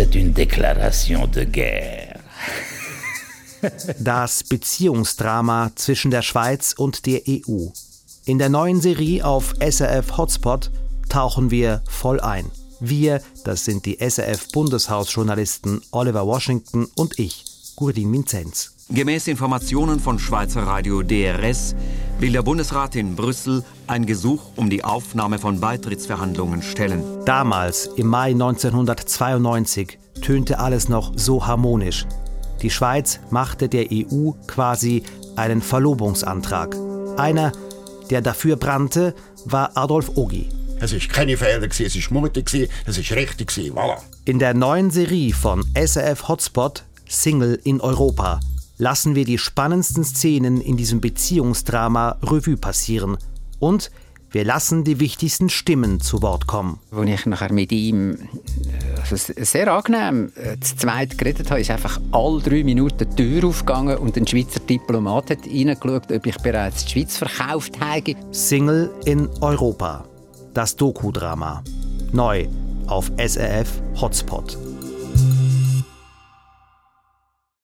C'est une déclaration de guerre. Das Beziehungsdrama zwischen der Schweiz und der EU. In der neuen Serie auf SRF Hotspot tauchen wir voll ein. Wir, das sind die SRF-Bundeshausjournalisten Oliver Washington und ich, Gurdin Vinzenz. Gemäß Informationen von Schweizer Radio DRS will der Bundesrat in Brüssel ein Gesuch um die Aufnahme von Beitrittsverhandlungen stellen. Damals, im Mai 1992, tönte alles noch so harmonisch. Die Schweiz machte der EU quasi einen Verlobungsantrag. Einer, der dafür brannte, war Adolf Ogi. Es ist keine Fehler, es ist mutig, es ist richtig, voilà. In der neuen Serie von SRF Hotspot Single in Europa lassen wir die spannendsten Szenen in diesem Beziehungsdrama Revue passieren und wir lassen die wichtigsten Stimmen zu Wort kommen. Als ich nachher mit ihm also sehr angenehm äh, zu zweit geredet habe, ist einfach alle drei Minuten die Tür aufgegangen und ein Schweizer Diplomat hat reingeschaut, ob ich bereits die Schweiz verkauft habe. Single in Europa. Das Doku-Drama. Neu auf SRF Hotspot.